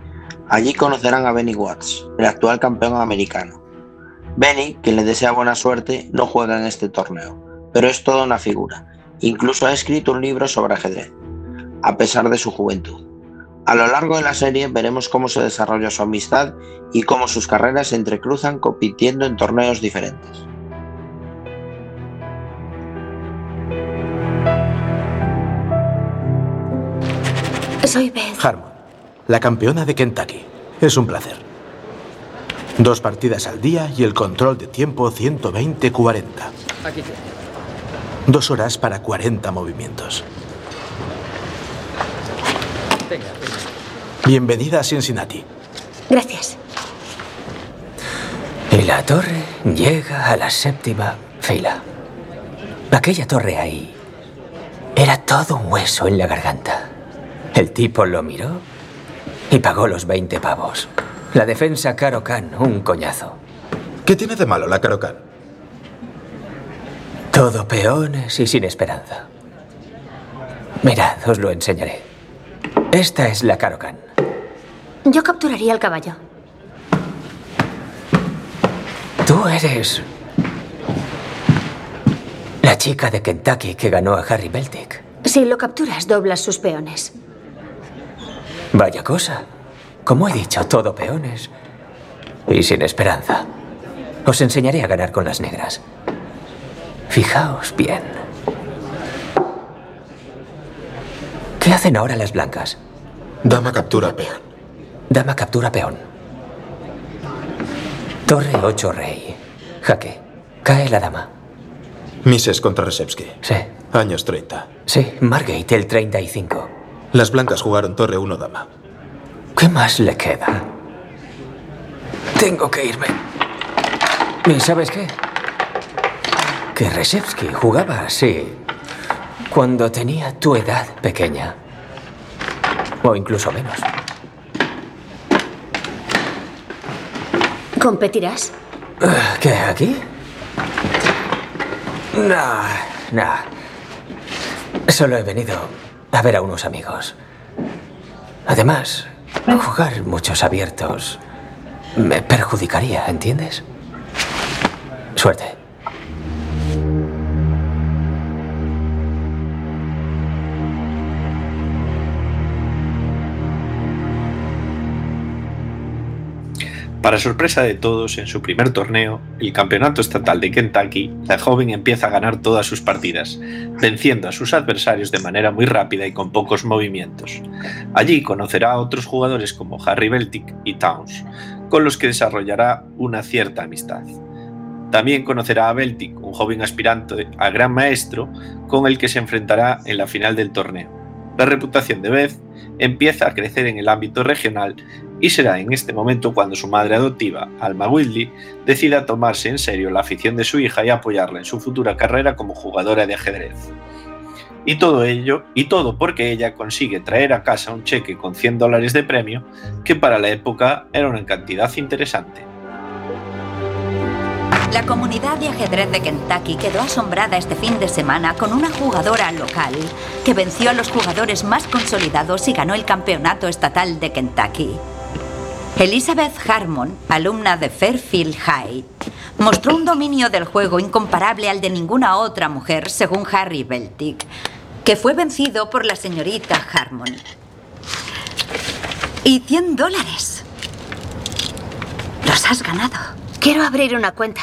Allí conocerán a Benny Watts, el actual campeón americano. Benny, que le desea buena suerte, no juega en este torneo, pero es toda una figura. Incluso ha escrito un libro sobre ajedrez, a pesar de su juventud. A lo largo de la serie veremos cómo se desarrolla su amistad y cómo sus carreras se entrecruzan compitiendo en torneos diferentes. Soy Beth. Harmon, la campeona de Kentucky. Es un placer. Dos partidas al día y el control de tiempo 120-40. Aquí Dos horas para 40 movimientos. Venga, venga. Bienvenida a Cincinnati. Gracias. Y la torre llega a la séptima fila. Aquella torre ahí era todo un hueso en la garganta. El tipo lo miró y pagó los 20 pavos. La defensa Caro Khan, un coñazo. ¿Qué tiene de malo la Karokan? Todo peones y sin esperanza. Mirad, os lo enseñaré. Esta es la Caro Khan. Yo capturaría el caballo. Tú eres la chica de Kentucky que ganó a Harry Beltic. Si lo capturas, doblas sus peones. Vaya cosa. Como he dicho, todo peones. Y sin esperanza. Os enseñaré a ganar con las negras. Fijaos bien. ¿Qué hacen ahora las blancas? Dama captura peón. Dama captura peón. Torre 8 rey. Jaque. Cae la dama. Mises contra Resepsky. Sí. Años 30. Sí, Margate el 35. Las blancas jugaron torre 1 dama. ¿Qué más le queda? Tengo que irme. ¿Y sabes qué? Que Reshevsky jugaba así cuando tenía tu edad pequeña. O incluso menos. ¿Competirás? ¿Qué, aquí? No, no. Solo he venido a ver a unos amigos. Además, jugar muchos abiertos me perjudicaría, ¿entiendes? Suerte. Para sorpresa de todos, en su primer torneo, el Campeonato Estatal de Kentucky, la joven empieza a ganar todas sus partidas, venciendo a sus adversarios de manera muy rápida y con pocos movimientos. Allí conocerá a otros jugadores como Harry Beltic y Towns, con los que desarrollará una cierta amistad. También conocerá a Beltic, un joven aspirante a gran maestro, con el que se enfrentará en la final del torneo. La reputación de Beth empieza a crecer en el ámbito regional y será en este momento cuando su madre adoptiva, Alma Whitley, decida tomarse en serio la afición de su hija y apoyarla en su futura carrera como jugadora de ajedrez. Y todo ello, y todo porque ella consigue traer a casa un cheque con 100 dólares de premio, que para la época era una cantidad interesante. La comunidad de ajedrez de Kentucky quedó asombrada este fin de semana con una jugadora local que venció a los jugadores más consolidados y ganó el campeonato estatal de Kentucky. Elizabeth Harmon, alumna de Fairfield High, mostró un dominio del juego incomparable al de ninguna otra mujer, según Harry Beltic, que fue vencido por la señorita Harmon. Y 100 dólares. Los has ganado. Quiero abrir una cuenta.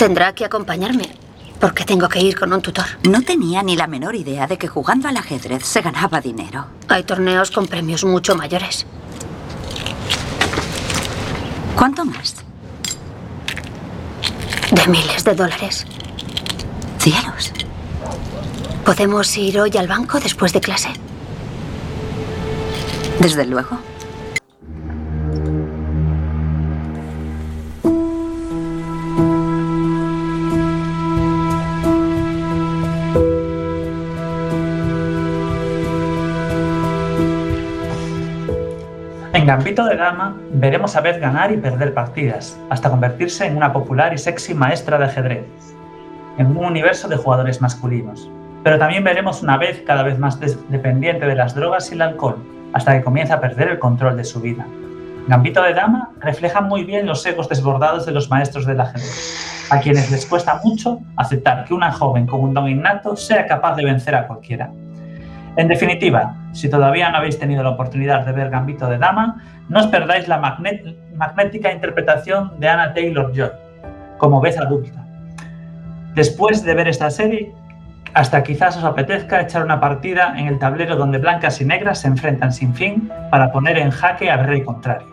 Tendrá que acompañarme, porque tengo que ir con un tutor. No tenía ni la menor idea de que jugando al ajedrez se ganaba dinero. Hay torneos con premios mucho mayores. ¿Cuánto más? De miles de dólares. Cielos. ¿Podemos ir hoy al banco después de clase? Desde luego. En Gambito de Dama veremos a Beth ganar y perder partidas, hasta convertirse en una popular y sexy maestra de ajedrez, en un universo de jugadores masculinos. Pero también veremos una Beth cada vez más dependiente de las drogas y el alcohol, hasta que comienza a perder el control de su vida. Gambito de Dama refleja muy bien los egos desbordados de los maestros del ajedrez, a quienes les cuesta mucho aceptar que una joven con un don innato sea capaz de vencer a cualquiera. En definitiva, si todavía no habéis tenido la oportunidad de ver Gambito de Dama, no os perdáis la magné- magnética interpretación de Anna Taylor Joy como Beth adulta. Después de ver esta serie, hasta quizás os apetezca echar una partida en el tablero donde blancas y negras se enfrentan sin fin para poner en jaque al rey contrario.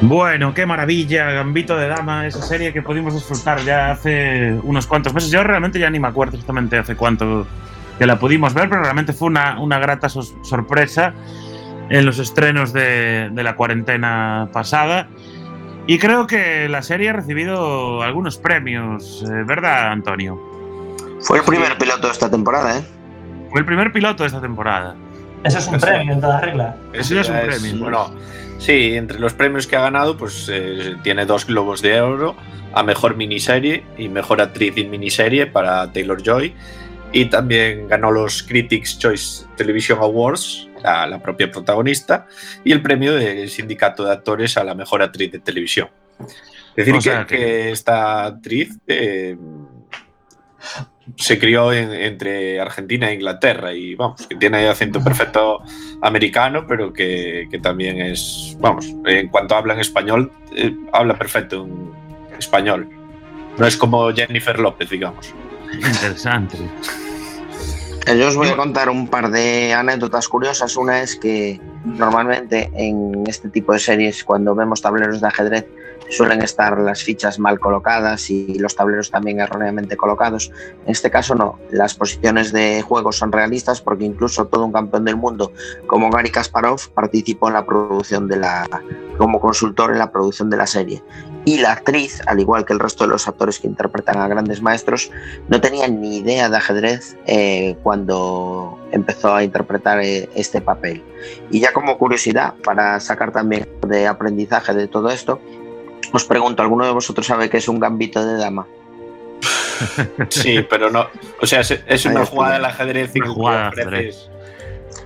Bueno, qué maravilla, Gambito de Dama, esa serie que pudimos disfrutar ya hace unos cuantos meses. Yo realmente ya ni me acuerdo exactamente hace cuánto que la pudimos ver, pero realmente fue una, una grata sorpresa en los estrenos de, de la cuarentena pasada. Y creo que la serie ha recibido algunos premios, eh, ¿verdad, Antonio? Fue el primer piloto de esta temporada, ¿eh? Fue el primer piloto de esta temporada. Eso es un premio en toda regla. Eso ya es un premio. Bueno, sí, entre los premios que ha ganado, pues eh, tiene dos globos de oro a mejor miniserie y mejor actriz en miniserie para Taylor Joy. Y también ganó los Critics' Choice Television Awards, la, la propia protagonista, y el premio del Sindicato de Actores a la mejor actriz de televisión. Es decir, O que, sea que- que esta actriz eh, se crió en- entre Argentina e Inglaterra y vamos, que tiene acento perfecto americano, pero que, que también es, vamos, en cuanto habla en español, eh, habla perfecto en español. No es como Jennifer López, digamos. Interesante. Yo os voy a contar un par de anécdotas curiosas. Una es que normalmente en este tipo de series, cuando vemos tableros de ajedrez, suelen estar las fichas mal colocadas y los tableros también erróneamente colocados. En este caso no, las posiciones de juego son realistas porque incluso todo un campeón del mundo como Gary Kasparov participó en la producción de la como consultor en la producción de la serie. Y la actriz, al igual que el resto de los actores que interpretan a grandes maestros, no tenía ni idea de ajedrez eh, cuando empezó a interpretar eh, este papel. Y ya como curiosidad, para sacar también de aprendizaje de todo esto, os pregunto, ¿alguno de vosotros sabe qué es un gambito de dama? Sí, pero no. O sea, es, es una Ahí jugada del ajedrez y que jugada de ofreces-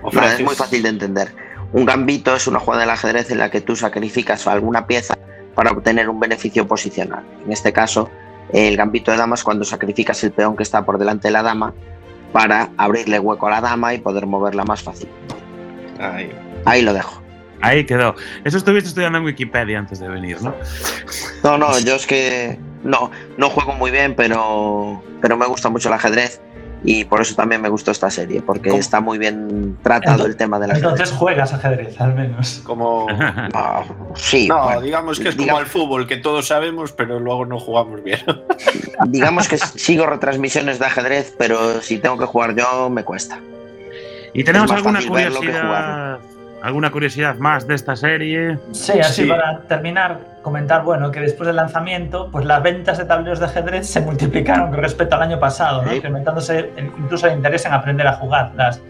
No, es muy fácil de entender. Un gambito es una jugada del ajedrez en la que tú sacrificas alguna pieza para obtener un beneficio posicional. En este caso, el gambito de dama es cuando sacrificas el peón que está por delante de la dama para abrirle hueco a la dama y poder moverla más fácil. Ahí. Ahí lo dejo. Ahí quedó. Eso estuviste estudiando en Wikipedia antes de venir, ¿no? No, no, yo es que no, no juego muy bien, pero, pero me gusta mucho el ajedrez y por eso también me gustó esta serie, porque está muy bien tratado el tema del ajedrez. Entonces juegas ajedrez, al menos. Como. [LAUGHS] sí, No, bueno, digamos que es como el fútbol, que todos sabemos, pero luego no jugamos bien. [LAUGHS] Digamos que sigo retransmisiones de ajedrez, pero si tengo que jugar yo, me cuesta. ¿Y tenemos alguna curiosidad, alguna curiosidad más de esta serie? Sí, así Sí. para terminar, comentar, bueno, que después del lanzamiento, pues las ventas de tableros de ajedrez se multiplicaron con respecto al año pasado, ¿no? incrementándose incluso el interés en aprender a jugar. Las,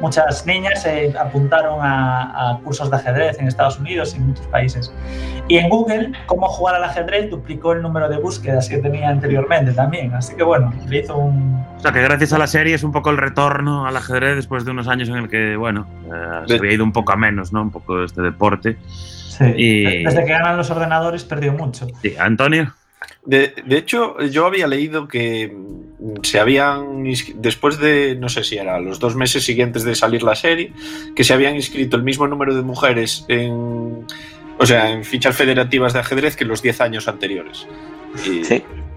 muchas niñas se apuntaron a, a cursos de ajedrez en Estados Unidos y en muchos países. Y en Google, cómo jugar al ajedrez duplicó el número de búsquedas que tenía anteriormente también. Así que bueno, le hizo un, O sea, que gracias a la serie es un poco el retorno al ajedrez después de unos años en el que, bueno, eh, se había ido un poco a menos, ¿no? Un poco este deporte. Y, Desde que ganan los ordenadores perdió mucho. sí, Antonio. De, hecho, yo había leído que mm, se habían, después de, no sé si era los dos meses siguientes de salir la serie, que se habían inscrito el mismo número de mujeres en, o sea, en fichas federativas de ajedrez que los 10 años anteriores. Y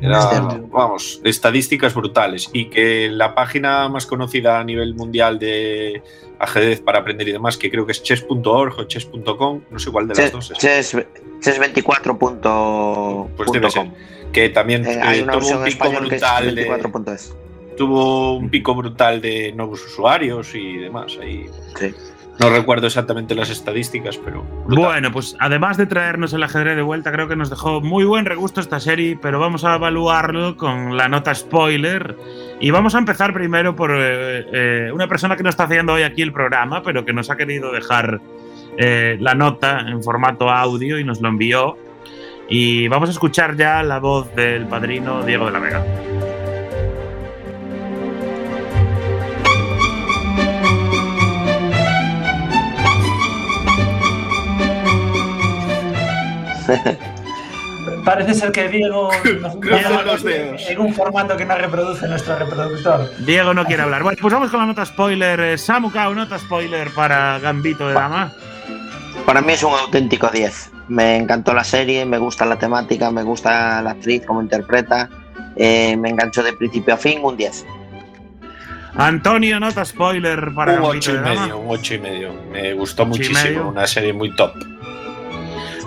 era, es cierto. vamos, estadísticas brutales. Y que la página más conocida a nivel mundial de ajedrez para aprender y demás, que creo que es chess.org o chess.com, no sé cuál de las dos es. chess, chess24.com. Pues debe ser. Que también Eh, eh, tuvo un pico brutal de, 24.es. tuvo un pico brutal de nuevos usuarios y demás. Ahí no recuerdo exactamente las estadísticas, pero Bueno, pues además de traernos el ajedrez de vuelta, creo que nos dejó muy buen regusto esta serie, pero vamos a evaluarlo con la nota spoiler. Y vamos a empezar primero por eh, eh, una persona que no está haciendo hoy aquí el programa, pero que nos ha querido dejar eh, la nota en formato audio y nos lo envió. Y vamos a escuchar ya la voz del padrino Diego de la Vega. Parece ser que Diego [LAUGHS] nos Cruza nos- los dedos. en un formato que no reproduce nuestro reproductor. Diego no quiere hablar. Bueno, pues vamos con la nota spoiler. Eh, Samu Kao, nota spoiler para Gambito de Dama. Para mí es un auténtico 10. Me encantó la serie, me gusta la temática, me gusta la actriz, cómo interpreta. eh, me enganchó de principio a fin, un 10. Antonio, nota spoiler para un Gambito 8 y de Dama. medio, un 8 y medio. Me gustó muchísimo, medio. una serie muy top.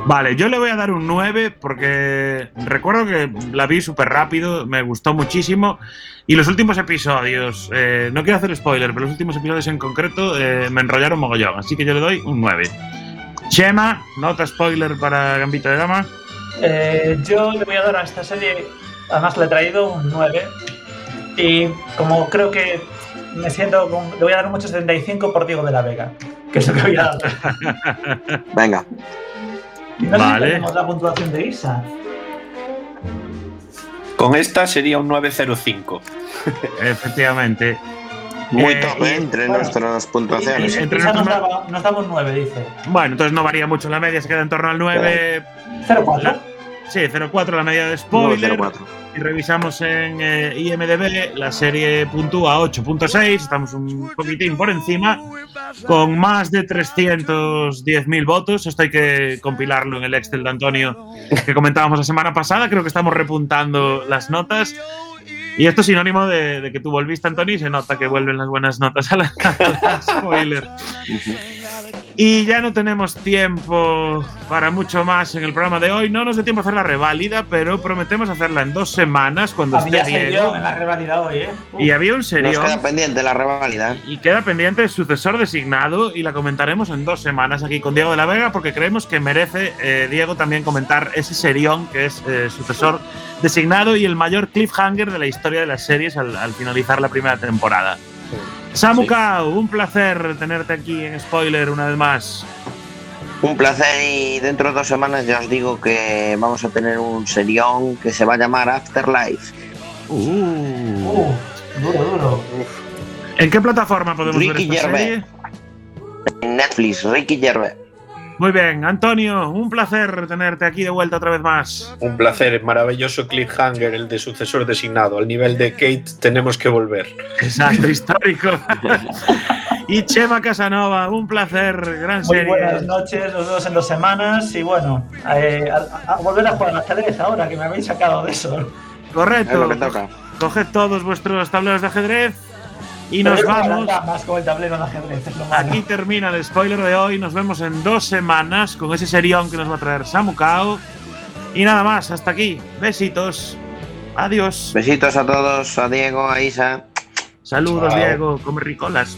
Vale, yo le voy a dar un 9 porque recuerdo que la vi súper rápido, me gustó muchísimo. Y los últimos episodios, eh, no quiero hacer spoiler, pero los últimos episodios en concreto eh, me enrollaron mogollón. Así que yo le doy un 9. Chema, nota spoiler para Gambito de Dama. Eh, yo le voy a dar a esta serie, además le he traído un 9. Y como creo que me siento, con- le voy a dar un 8,75 por Diego de la Vega, que es lo que voy a dar. Venga. No Vale. tenemos la puntuación de Isa. Con esta sería un 905. [LAUGHS] Efectivamente. Muy Eh, top, ¿eh? entre nuestras puntuaciones. Entre Isa nos nuestros- daba, nos daba un 9, dice. Bueno, entonces no varía mucho la media, se queda en torno al 9. 0,4. Sí, 0,4 la media de spoiler. 0,4. Y revisamos en eh, IMDB, la serie puntúa 8.6, estamos un poquitín por encima, con más de 310.000 votos. Esto hay que compilarlo en el Excel de Antonio que comentábamos la semana pasada. Creo que estamos repuntando las notas. Y esto es sinónimo de, de que tú volviste, Antonio, y se nota que vuelven las buenas notas a la, [LAUGHS] a la spoiler. Y ya no tenemos tiempo para mucho más en el programa de hoy. No nos da tiempo a hacer la reválida, pero prometemos hacerla en dos semanas cuando Había esté serión en la rivalidad hoy, ¿eh? Y había un serio. Nos queda pendiente la reválida. Y queda pendiente el sucesor designado y la comentaremos en dos semanas aquí con Diego de la Vega porque creemos que merece eh, Diego también comentar ese serión que es eh, sucesor designado y el mayor cliffhanger de la historia de las series al, al finalizar la primera temporada. Samu Kao, un placer tenerte aquí en Spoiler una vez más. Un placer y dentro de dos semanas ya os digo que vamos a tener un serión que se va a llamar Afterlife. Uh. duro, duro. ¿En qué plataforma podemos Ricky ver esta Gervais. serie? En Netflix, Ricky Gervais. Muy bien, Antonio, un placer tenerte aquí de vuelta otra vez más. Un placer, maravilloso cliffhanger, el de sucesor designado. Al nivel de Kate tenemos que volver. Exacto, [LAUGHS] histórico. y Chema Casanova, un placer, gran Muy serie. buenas noches, los dos en dos semanas. Y bueno, eh, a, a volver a jugar al ajedrez ahora que me habéis sacado de eso. Correcto. Es lo que toca. Coged todos vuestros tableros de ajedrez y nos vamos. con el tablero de ajedrez, es lo malo. Aquí termina el spoiler de hoy. Nos vemos en dos semanas con ese serión que nos va a traer Samu Kao. Y nada más, hasta aquí. Besitos. Adiós. Besitos a todos, a Diego, a Isa. Saludos, Chao. Diego. Come ricolas.